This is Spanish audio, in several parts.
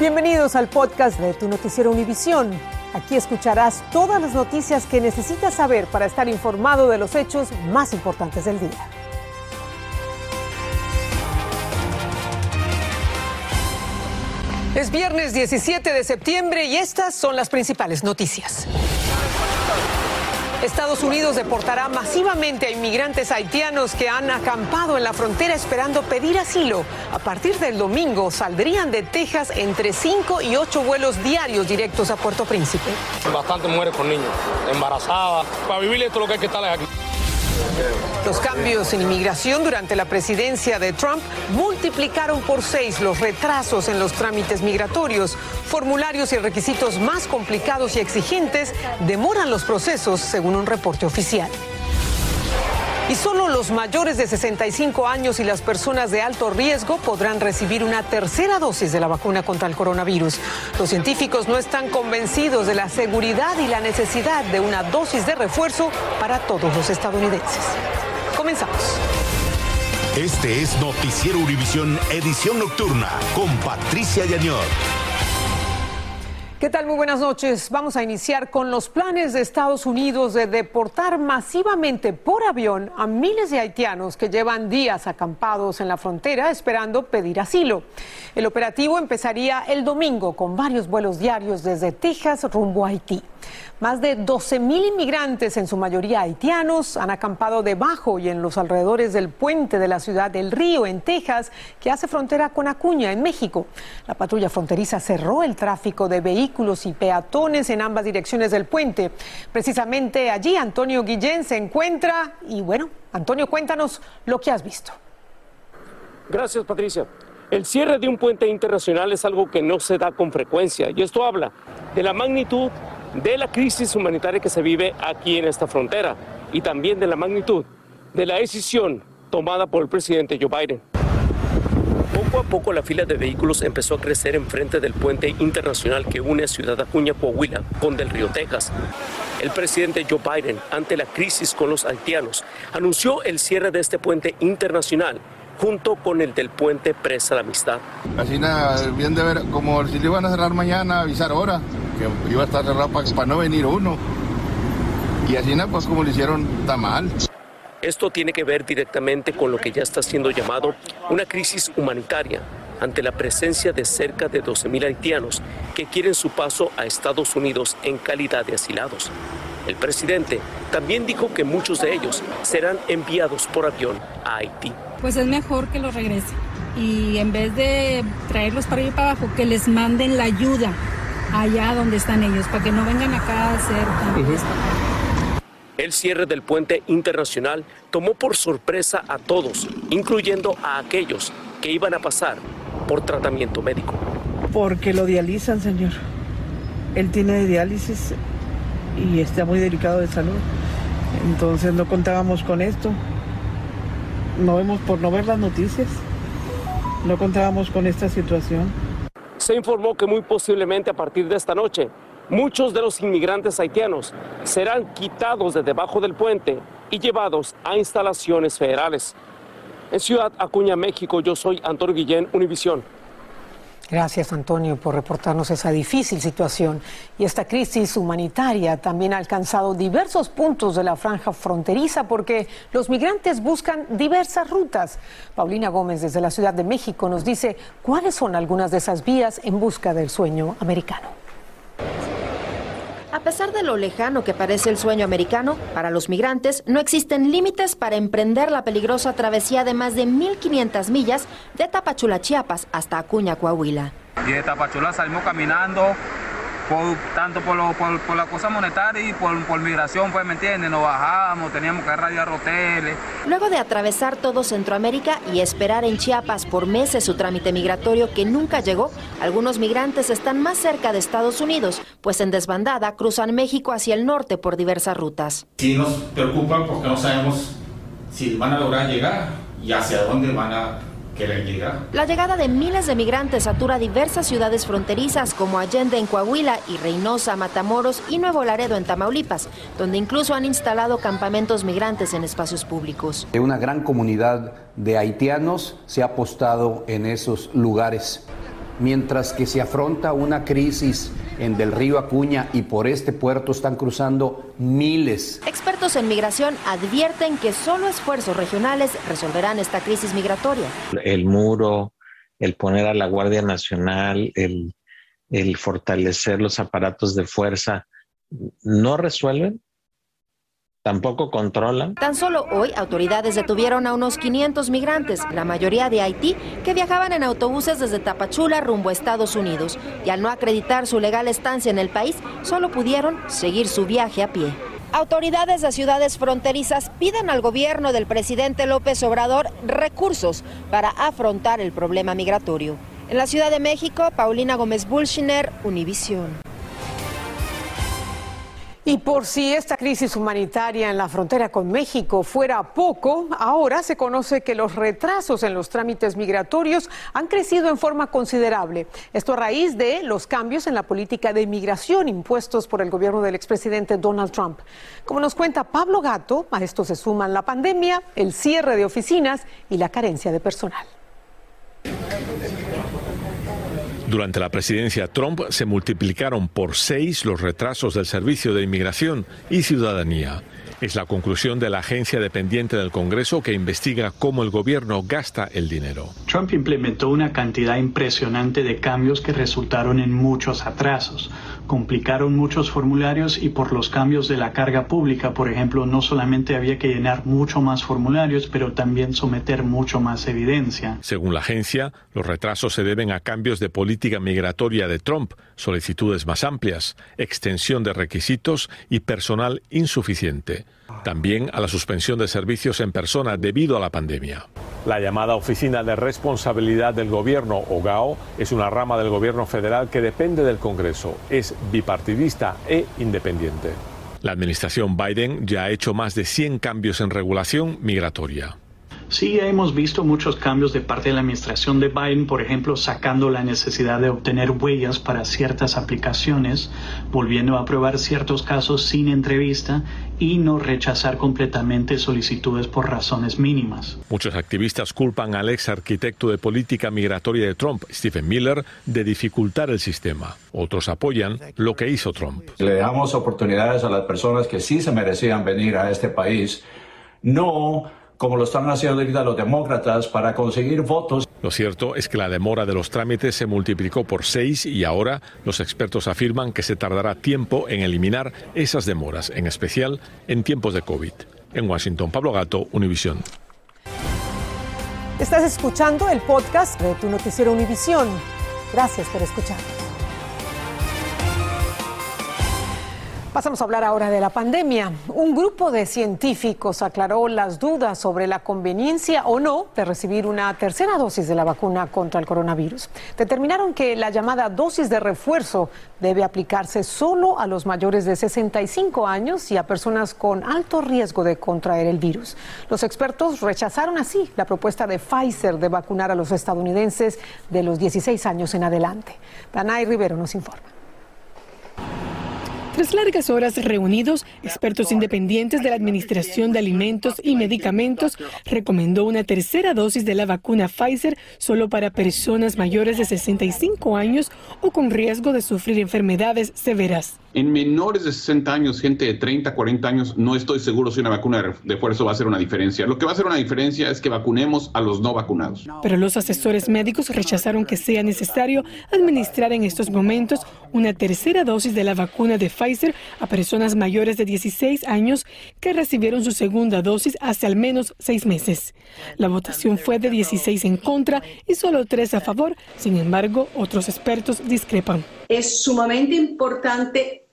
Bienvenidos al podcast de tu noticiero Univisión. Aquí escucharás todas las noticias que necesitas saber para estar informado de los hechos más importantes del día. Es viernes 17 de septiembre y estas son las principales noticias. Estados Unidos deportará masivamente a inmigrantes haitianos que han acampado en la frontera esperando pedir asilo. A partir del domingo saldrían de Texas entre 5 y 8 vuelos diarios directos a Puerto Príncipe. Bastante mujeres con niños, embarazadas. Para vivir esto lo que hay que estar aquí. Los cambios en inmigración durante la presidencia de Trump multiplicaron por seis los retrasos en los trámites migratorios. Formularios y requisitos más complicados y exigentes demoran los procesos, según un reporte oficial. Y solo los mayores de 65 años y las personas de alto riesgo podrán recibir una tercera dosis de la vacuna contra el coronavirus. Los científicos no están convencidos de la seguridad y la necesidad de una dosis de refuerzo para todos los estadounidenses. Comenzamos. Este es Noticiero Univisión Edición Nocturna con Patricia Yañor. ¿Qué tal? Muy buenas noches. Vamos a iniciar con los planes de Estados Unidos de deportar masivamente por avión a miles de haitianos que llevan días acampados en la frontera esperando pedir asilo. El operativo empezaría el domingo con varios vuelos diarios desde Texas rumbo a Haití. Más de 12 mil inmigrantes, en su mayoría haitianos, han acampado debajo y en los alrededores del puente de la ciudad del Río, en Texas, que hace frontera con Acuña, en México. La patrulla fronteriza cerró el tráfico de vehículos y peatones en ambas direcciones del puente. Precisamente allí Antonio Guillén se encuentra y bueno, Antonio, cuéntanos lo que has visto. Gracias, Patricia. El cierre de un puente internacional es algo que no se da con frecuencia y esto habla de la magnitud de la crisis humanitaria que se vive aquí en esta frontera y también de la magnitud de la decisión tomada por el presidente Joe Biden. Poco a poco la fila de vehículos empezó a crecer enfrente del puente internacional que une Ciudad Acuña, Coahuila, con Del Río, Texas. El presidente Joe Biden, ante la crisis con los haitianos, anunció el cierre de este puente internacional junto con el del puente Presa la Amistad. Así nada, bien de ver, como si le iban a cerrar mañana, avisar ahora, que iba a estar cerrado para, no venir uno. Y así nada, pues como lo hicieron, está mal. Esto tiene que ver directamente con lo que ya está siendo llamado una crisis humanitaria ante la presencia de cerca de 12.000 haitianos que quieren su paso a Estados Unidos en calidad de asilados. El presidente también dijo que muchos de ellos serán enviados por avión a Haití. Pues es mejor que los regresen y en vez de traerlos para ir para abajo, que les manden la ayuda allá donde están ellos, para que no vengan acá a hacer El cierre del puente internacional tomó por sorpresa a todos, incluyendo a aquellos que iban a pasar por tratamiento médico. Porque lo dializan, señor. Él tiene diálisis y está muy delicado de salud. Entonces no contábamos con esto. No vemos por no ver las noticias. No contábamos con esta situación. Se informó que muy posiblemente a partir de esta noche muchos de los inmigrantes haitianos serán quitados de debajo del puente y llevados a instalaciones federales. En Ciudad Acuña, México, yo soy Antonio Guillén, Univisión. Gracias, Antonio, por reportarnos esa difícil situación. Y esta crisis humanitaria también ha alcanzado diversos puntos de la franja fronteriza porque los migrantes buscan diversas rutas. Paulina Gómez, desde la Ciudad de México, nos dice cuáles son algunas de esas vías en busca del sueño americano. A pesar de lo lejano que parece el sueño americano, para los migrantes no existen límites para emprender la peligrosa travesía de más de 1.500 millas de Tapachula, Chiapas, hasta Acuña, Coahuila. Y de Tapachula salimos caminando tanto por, por, la cosa monetaria y por, migración, pues, ¿me entiendes? Nos bajábamos, teníamos que radiar hoteles. Luego de atravesar todo Centroamérica y esperar en Chiapas por meses su trámite migratorio que nunca llegó, algunos migrantes están más cerca de Estados Unidos, pues en desbandada cruzan México hacia el norte por diversas rutas. Sí nos preocupa porque no sabemos si van a lograr llegar y hacia dónde van a la llegada de miles de migrantes satura diversas ciudades fronterizas como Allende en Coahuila y Reynosa, Matamoros y Nuevo Laredo en Tamaulipas, donde incluso han instalado campamentos migrantes en espacios públicos. Una gran comunidad de haitianos se ha apostado en esos lugares. mientras que se afronta una crisis en del río Acuña y por este puerto están cruzando miles. Expertos en migración advierten que solo esfuerzos regionales resolverán esta crisis migratoria. El muro, el poner a la Guardia Nacional, el, el fortalecer los aparatos de fuerza, no resuelven tampoco controlan. Tan solo hoy autoridades detuvieron a unos 500 migrantes, la mayoría de Haití, que viajaban en autobuses desde Tapachula rumbo a Estados Unidos y al no acreditar su legal estancia en el país, solo pudieron seguir su viaje a pie. Autoridades de ciudades fronterizas piden al gobierno del presidente López Obrador recursos para afrontar el problema migratorio. En la Ciudad de México, Paulina Gómez Bulshiner, Univisión. Y por si esta crisis humanitaria en la frontera con México fuera poco, ahora se conoce que los retrasos en los trámites migratorios han crecido en forma considerable. Esto a raíz de los cambios en la política de inmigración impuestos por el gobierno del expresidente Donald Trump. Como nos cuenta Pablo Gato, a esto se suman la pandemia, el cierre de oficinas y la carencia de personal. Durante la presidencia Trump se multiplicaron por seis los retrasos del Servicio de Inmigración y Ciudadanía. Es la conclusión de la agencia dependiente del Congreso que investiga cómo el gobierno gasta el dinero. Trump implementó una cantidad impresionante de cambios que resultaron en muchos atrasos complicaron muchos formularios y por los cambios de la carga pública, por ejemplo, no solamente había que llenar mucho más formularios, pero también someter mucho más evidencia. Según la agencia, los retrasos se deben a cambios de política migratoria de Trump, solicitudes más amplias, extensión de requisitos y personal insuficiente. También a la suspensión de servicios en persona debido a la pandemia. La llamada Oficina de Responsabilidad del Gobierno, OGAO, es una rama del gobierno federal que depende del Congreso. Es bipartidista e independiente. La administración Biden ya ha hecho más de 100 cambios en regulación migratoria. Sí, hemos visto muchos cambios de parte de la administración de Biden, por ejemplo, sacando la necesidad de obtener huellas para ciertas aplicaciones, volviendo a aprobar ciertos casos sin entrevista y no rechazar completamente solicitudes por razones mínimas. Muchos activistas culpan al ex arquitecto de política migratoria de Trump, Stephen Miller, de dificultar el sistema. Otros apoyan lo que hizo Trump. Le damos oportunidades a las personas que sí se merecían venir a este país, no como lo están haciendo ahorita los demócratas, para conseguir votos. Lo cierto es que la demora de los trámites se multiplicó por seis y ahora los expertos afirman que se tardará tiempo en eliminar esas demoras, en especial en tiempos de COVID. En Washington, Pablo Gato, Univisión. Estás escuchando el podcast de tu noticiero Univisión. Gracias por escuchar. Pasamos a hablar ahora de la pandemia. Un grupo de científicos aclaró las dudas sobre la conveniencia o no de recibir una tercera dosis de la vacuna contra el coronavirus. Determinaron que la llamada dosis de refuerzo debe aplicarse solo a los mayores de 65 años y a personas con alto riesgo de contraer el virus. Los expertos rechazaron así la propuesta de Pfizer de vacunar a los estadounidenses de los 16 años en adelante. Danay Rivero nos informa. Tras largas horas reunidos, expertos independientes de la Administración de Alimentos y Medicamentos recomendó una tercera dosis de la vacuna Pfizer solo para personas mayores de 65 años o con riesgo de sufrir enfermedades severas. En menores de 60 años, gente de 30, 40 años, no estoy seguro si una vacuna de refuerzo va a hacer una diferencia. Lo que va a hacer una diferencia es que vacunemos a los no vacunados. Pero los asesores médicos rechazaron que sea necesario administrar en estos momentos una tercera dosis de la vacuna de Pfizer a personas mayores de 16 años que recibieron su segunda dosis hace al menos seis meses. La votación fue de 16 en contra y solo tres a favor. Sin embargo, otros expertos discrepan. Es sumamente importante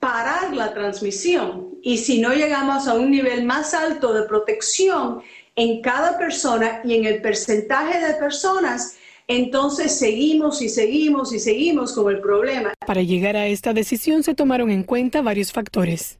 parar la transmisión y si no llegamos a un nivel más alto de protección en cada persona y en el porcentaje de personas, entonces seguimos y seguimos y seguimos con el problema. Para llegar a esta decisión se tomaron en cuenta varios factores.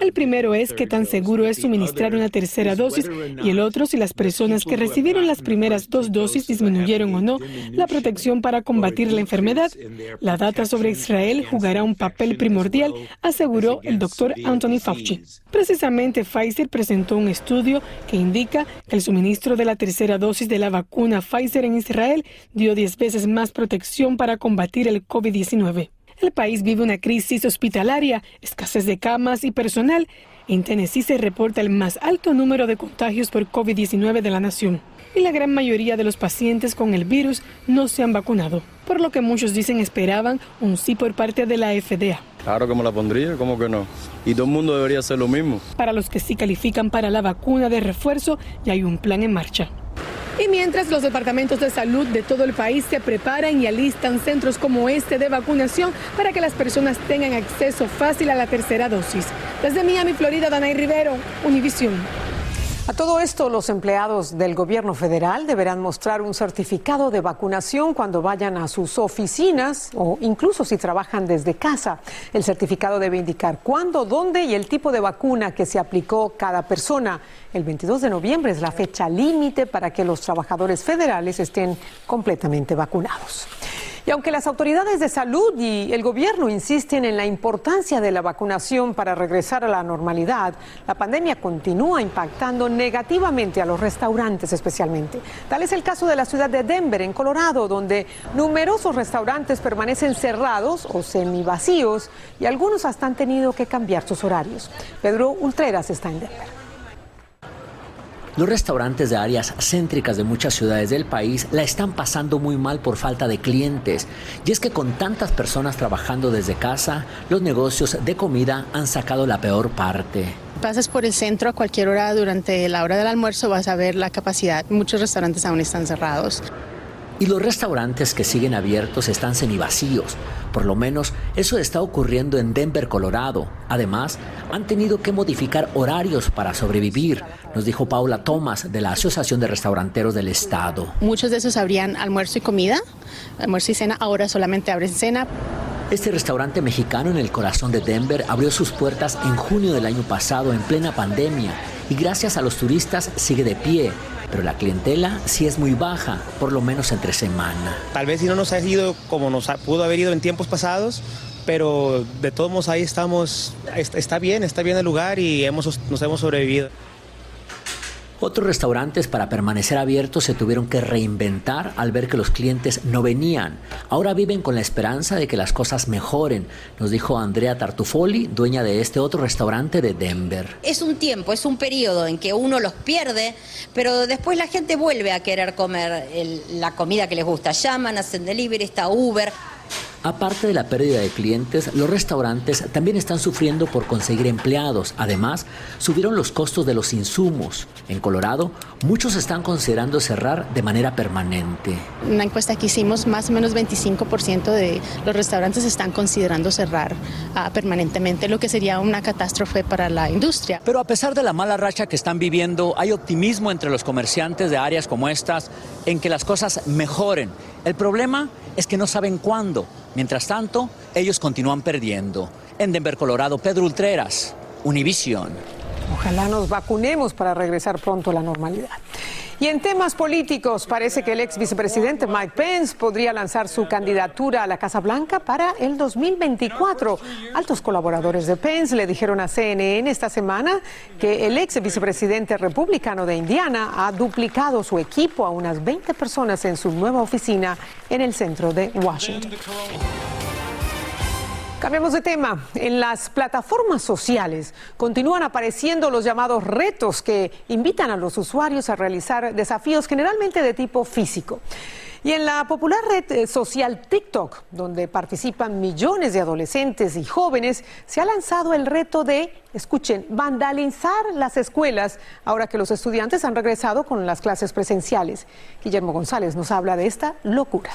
El primero es qué tan seguro es suministrar una tercera dosis y el otro si las personas que recibieron las primeras dos dosis disminuyeron o no la protección para combatir la enfermedad. La data sobre Israel jugará un papel primordial, aseguró el doctor Anthony Fauci. Precisamente Pfizer presentó un estudio que indica que el suministro de la tercera dosis de la vacuna Pfizer en Israel dio 10 veces más protección para combatir el COVID-19. El país vive una crisis hospitalaria, escasez de camas y personal. En Tennessee se reporta el más alto número de contagios por COVID-19 de la nación. Y la gran mayoría de los pacientes con el virus no se han vacunado, por lo que muchos dicen esperaban un sí por parte de la FDA. Claro que me la pondría, ¿cómo que no? Y todo el mundo debería hacer lo mismo. Para los que sí califican para la vacuna de refuerzo, ya hay un plan en marcha. Y mientras los departamentos de salud de todo el país se preparan y alistan centros como este de vacunación para que las personas tengan acceso fácil a la tercera dosis. Desde Miami, Florida, Danay Rivero, Univisión. A todo esto, los empleados del gobierno federal deberán mostrar un certificado de vacunación cuando vayan a sus oficinas o incluso si trabajan desde casa. El certificado debe indicar cuándo, dónde y el tipo de vacuna que se aplicó cada persona. El 22 de noviembre es la fecha límite para que los trabajadores federales estén completamente vacunados. Y aunque las autoridades de salud y el gobierno insisten en la importancia de la vacunación para regresar a la normalidad, la pandemia continúa impactando negativamente a los restaurantes especialmente. Tal es el caso de la ciudad de Denver, en Colorado, donde numerosos restaurantes permanecen cerrados o semivacíos y algunos hasta han tenido que cambiar sus horarios. Pedro Ultreras está en Denver. Los restaurantes de áreas céntricas de muchas ciudades del país la están pasando muy mal por falta de clientes. Y es que con tantas personas trabajando desde casa, los negocios de comida han sacado la peor parte. Pasas por el centro a cualquier hora durante la hora del almuerzo, vas a ver la capacidad. Muchos restaurantes aún están cerrados. Y los restaurantes que siguen abiertos están semivacíos. Por lo menos eso está ocurriendo en Denver, Colorado. Además, han tenido que modificar horarios para sobrevivir, nos dijo Paula Thomas de la Asociación de Restauranteros del Estado. Muchos de esos abrían almuerzo y comida, almuerzo y cena, ahora solamente abren cena. Este restaurante mexicano en el corazón de Denver abrió sus puertas en junio del año pasado en plena pandemia y gracias a los turistas sigue de pie pero la clientela sí es muy baja, por lo menos entre semana. Tal vez si no nos ha ido como nos pudo haber ido en tiempos pasados, pero de todos modos ahí estamos, está bien, está bien el lugar y hemos, nos hemos sobrevivido. Otros restaurantes para permanecer abiertos se tuvieron que reinventar al ver que los clientes no venían. Ahora viven con la esperanza de que las cosas mejoren, nos dijo Andrea Tartufoli, dueña de este otro restaurante de Denver. Es un tiempo, es un periodo en que uno los pierde, pero después la gente vuelve a querer comer la comida que les gusta. Llaman, hacen delivery, está Uber. Aparte de la pérdida de clientes, los restaurantes también están sufriendo por conseguir empleados. Además, subieron los costos de los insumos. En Colorado, muchos están considerando cerrar de manera permanente. Una encuesta que hicimos, más o menos 25% de los restaurantes están considerando cerrar uh, permanentemente, lo que sería una catástrofe para la industria. Pero a pesar de la mala racha que están viviendo, hay optimismo entre los comerciantes de áreas como estas en que las cosas mejoren. El problema es que no saben cuándo. Mientras tanto, ellos continúan perdiendo. En Denver, Colorado, Pedro Ultreras, Univision. Ojalá nos vacunemos para regresar pronto a la normalidad. Y en temas políticos, parece que el ex vicepresidente Mike Pence podría lanzar su candidatura a la Casa Blanca para el 2024. Altos colaboradores de Pence le dijeron a CNN esta semana que el ex vicepresidente republicano de Indiana ha duplicado su equipo a unas 20 personas en su nueva oficina en el centro de Washington. Cambiemos de tema. En las plataformas sociales continúan apareciendo los llamados retos que invitan a los usuarios a realizar desafíos generalmente de tipo físico. Y en la popular red eh, social TikTok, donde participan millones de adolescentes y jóvenes, se ha lanzado el reto de, escuchen, vandalizar las escuelas ahora que los estudiantes han regresado con las clases presenciales. Guillermo González nos habla de esta locura.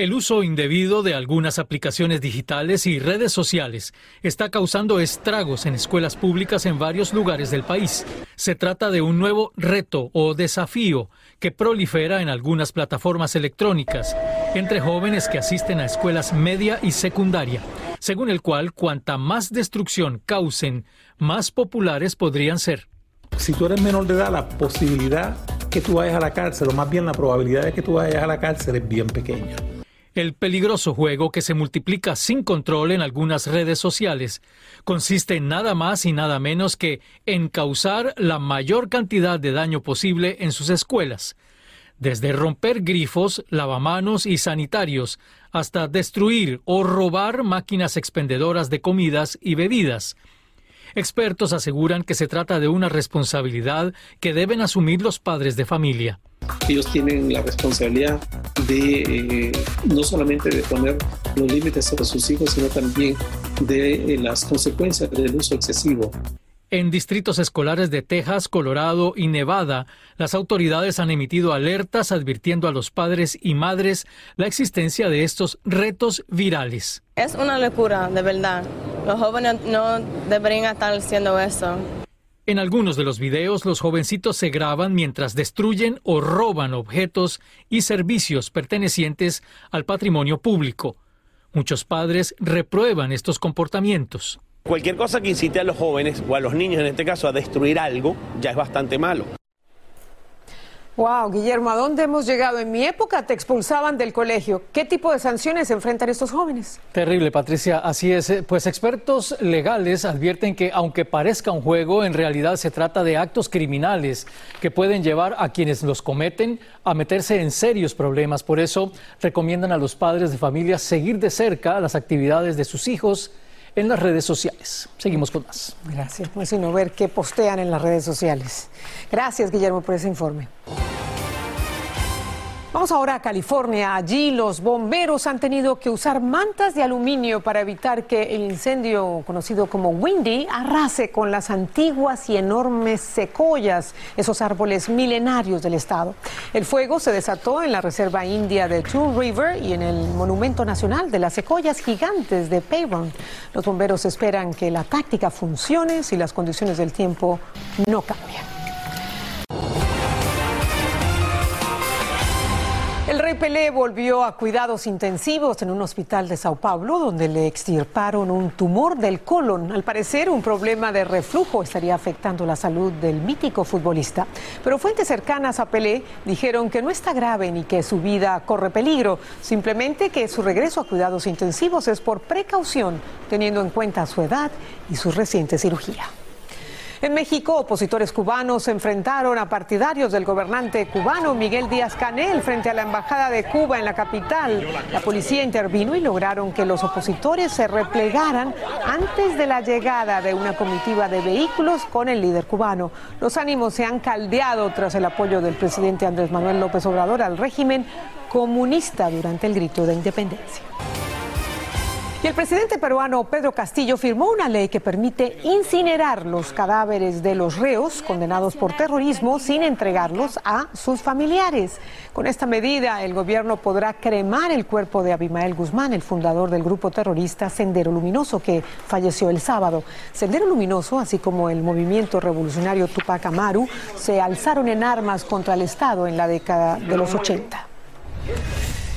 El uso indebido de algunas aplicaciones digitales y redes sociales está causando estragos en escuelas públicas en varios lugares del país. Se trata de un nuevo reto o desafío que prolifera en algunas plataformas electrónicas entre jóvenes que asisten a escuelas media y secundaria. según el cual cuanta más destrucción causen, más populares podrían ser. Si tú eres menor de edad, la posibilidad que tú vayas a la cárcel, o más bien la probabilidad de que tú vayas a la cárcel es bien pequeña. El peligroso juego que se multiplica sin control en algunas redes sociales consiste en nada más y nada menos que en causar la mayor cantidad de daño posible en sus escuelas, desde romper grifos, lavamanos y sanitarios, hasta destruir o robar máquinas expendedoras de comidas y bebidas. Expertos aseguran que se trata de una responsabilidad que deben asumir los padres de familia. Ellos tienen la responsabilidad de eh, no solamente de poner los límites a sus hijos, sino también de eh, las consecuencias del uso excesivo. En distritos escolares de Texas, Colorado y Nevada, las autoridades han emitido alertas advirtiendo a los padres y madres la existencia de estos retos virales. Es una locura, de verdad. Los jóvenes no deberían estar haciendo eso. En algunos de los videos, los jovencitos se graban mientras destruyen o roban objetos y servicios pertenecientes al patrimonio público. Muchos padres reprueban estos comportamientos. Cualquier cosa que incite a los jóvenes o a los niños en este caso a destruir algo ya es bastante malo. Wow, Guillermo, ¿a dónde hemos llegado? En mi época te expulsaban del colegio. ¿Qué tipo de sanciones enfrentan estos jóvenes? Terrible, Patricia. Así es. Pues expertos legales advierten que aunque parezca un juego, en realidad se trata de actos criminales que pueden llevar a quienes los cometen a meterse en serios problemas. Por eso recomiendan a los padres de familia seguir de cerca las actividades de sus hijos en las redes sociales. Seguimos con más. Gracias. Pues sino ver qué postean en las redes sociales. Gracias, Guillermo, por ese informe. Vamos ahora a California. Allí los bomberos han tenido que usar mantas de aluminio para evitar que el incendio conocido como Windy arrase con las antiguas y enormes secoyas, esos árboles milenarios del estado. El fuego se desató en la reserva india de Tool River y en el Monumento Nacional de las Secoyas Gigantes de Payron. Los bomberos esperan que la táctica funcione si las condiciones del tiempo no cambian. El rey Pelé volvió a cuidados intensivos en un hospital de Sao Paulo, donde le extirparon un tumor del colon. Al parecer, un problema de reflujo estaría afectando la salud del mítico futbolista. Pero fuentes cercanas a Pelé dijeron que no está grave ni que su vida corre peligro, simplemente que su regreso a cuidados intensivos es por precaución, teniendo en cuenta su edad y su reciente cirugía. En México, opositores cubanos se enfrentaron a partidarios del gobernante cubano Miguel Díaz Canel frente a la Embajada de Cuba en la capital. La policía intervino y lograron que los opositores se replegaran antes de la llegada de una comitiva de vehículos con el líder cubano. Los ánimos se han caldeado tras el apoyo del presidente Andrés Manuel López Obrador al régimen comunista durante el grito de independencia. Y el presidente peruano Pedro Castillo firmó una ley que permite incinerar los cadáveres de los reos condenados por terrorismo sin entregarlos a sus familiares. Con esta medida, el gobierno podrá cremar el cuerpo de Abimael Guzmán, el fundador del grupo terrorista Sendero Luminoso, que falleció el sábado. Sendero Luminoso, así como el movimiento revolucionario Tupac Amaru, se alzaron en armas contra el Estado en la década de los 80.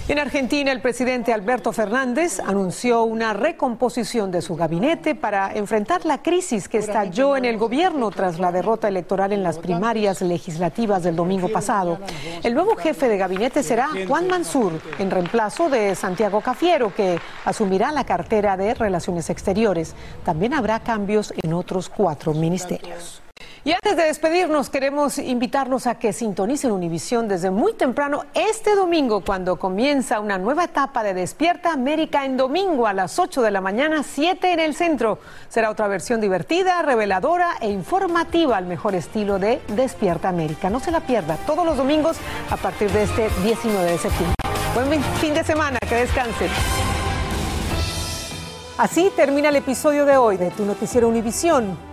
En Argentina, el presidente Alberto Fernández anunció una recomposición de su gabinete para enfrentar la crisis que estalló en el gobierno tras la derrota electoral en las primarias legislativas del domingo pasado. El nuevo jefe de gabinete será Juan Mansur, en reemplazo de Santiago Cafiero, que asumirá la cartera de Relaciones Exteriores. También habrá cambios en otros cuatro ministerios. Y antes de despedirnos, queremos invitarlos a que sintonicen Univisión desde muy temprano este domingo, cuando comienza una nueva etapa de Despierta América en domingo a las 8 de la mañana, 7 en el centro. Será otra versión divertida, reveladora e informativa al mejor estilo de Despierta América. No se la pierda todos los domingos a partir de este 19 de septiembre. Buen fin de semana, que descansen. Así termina el episodio de hoy de Tu Noticiero Univisión.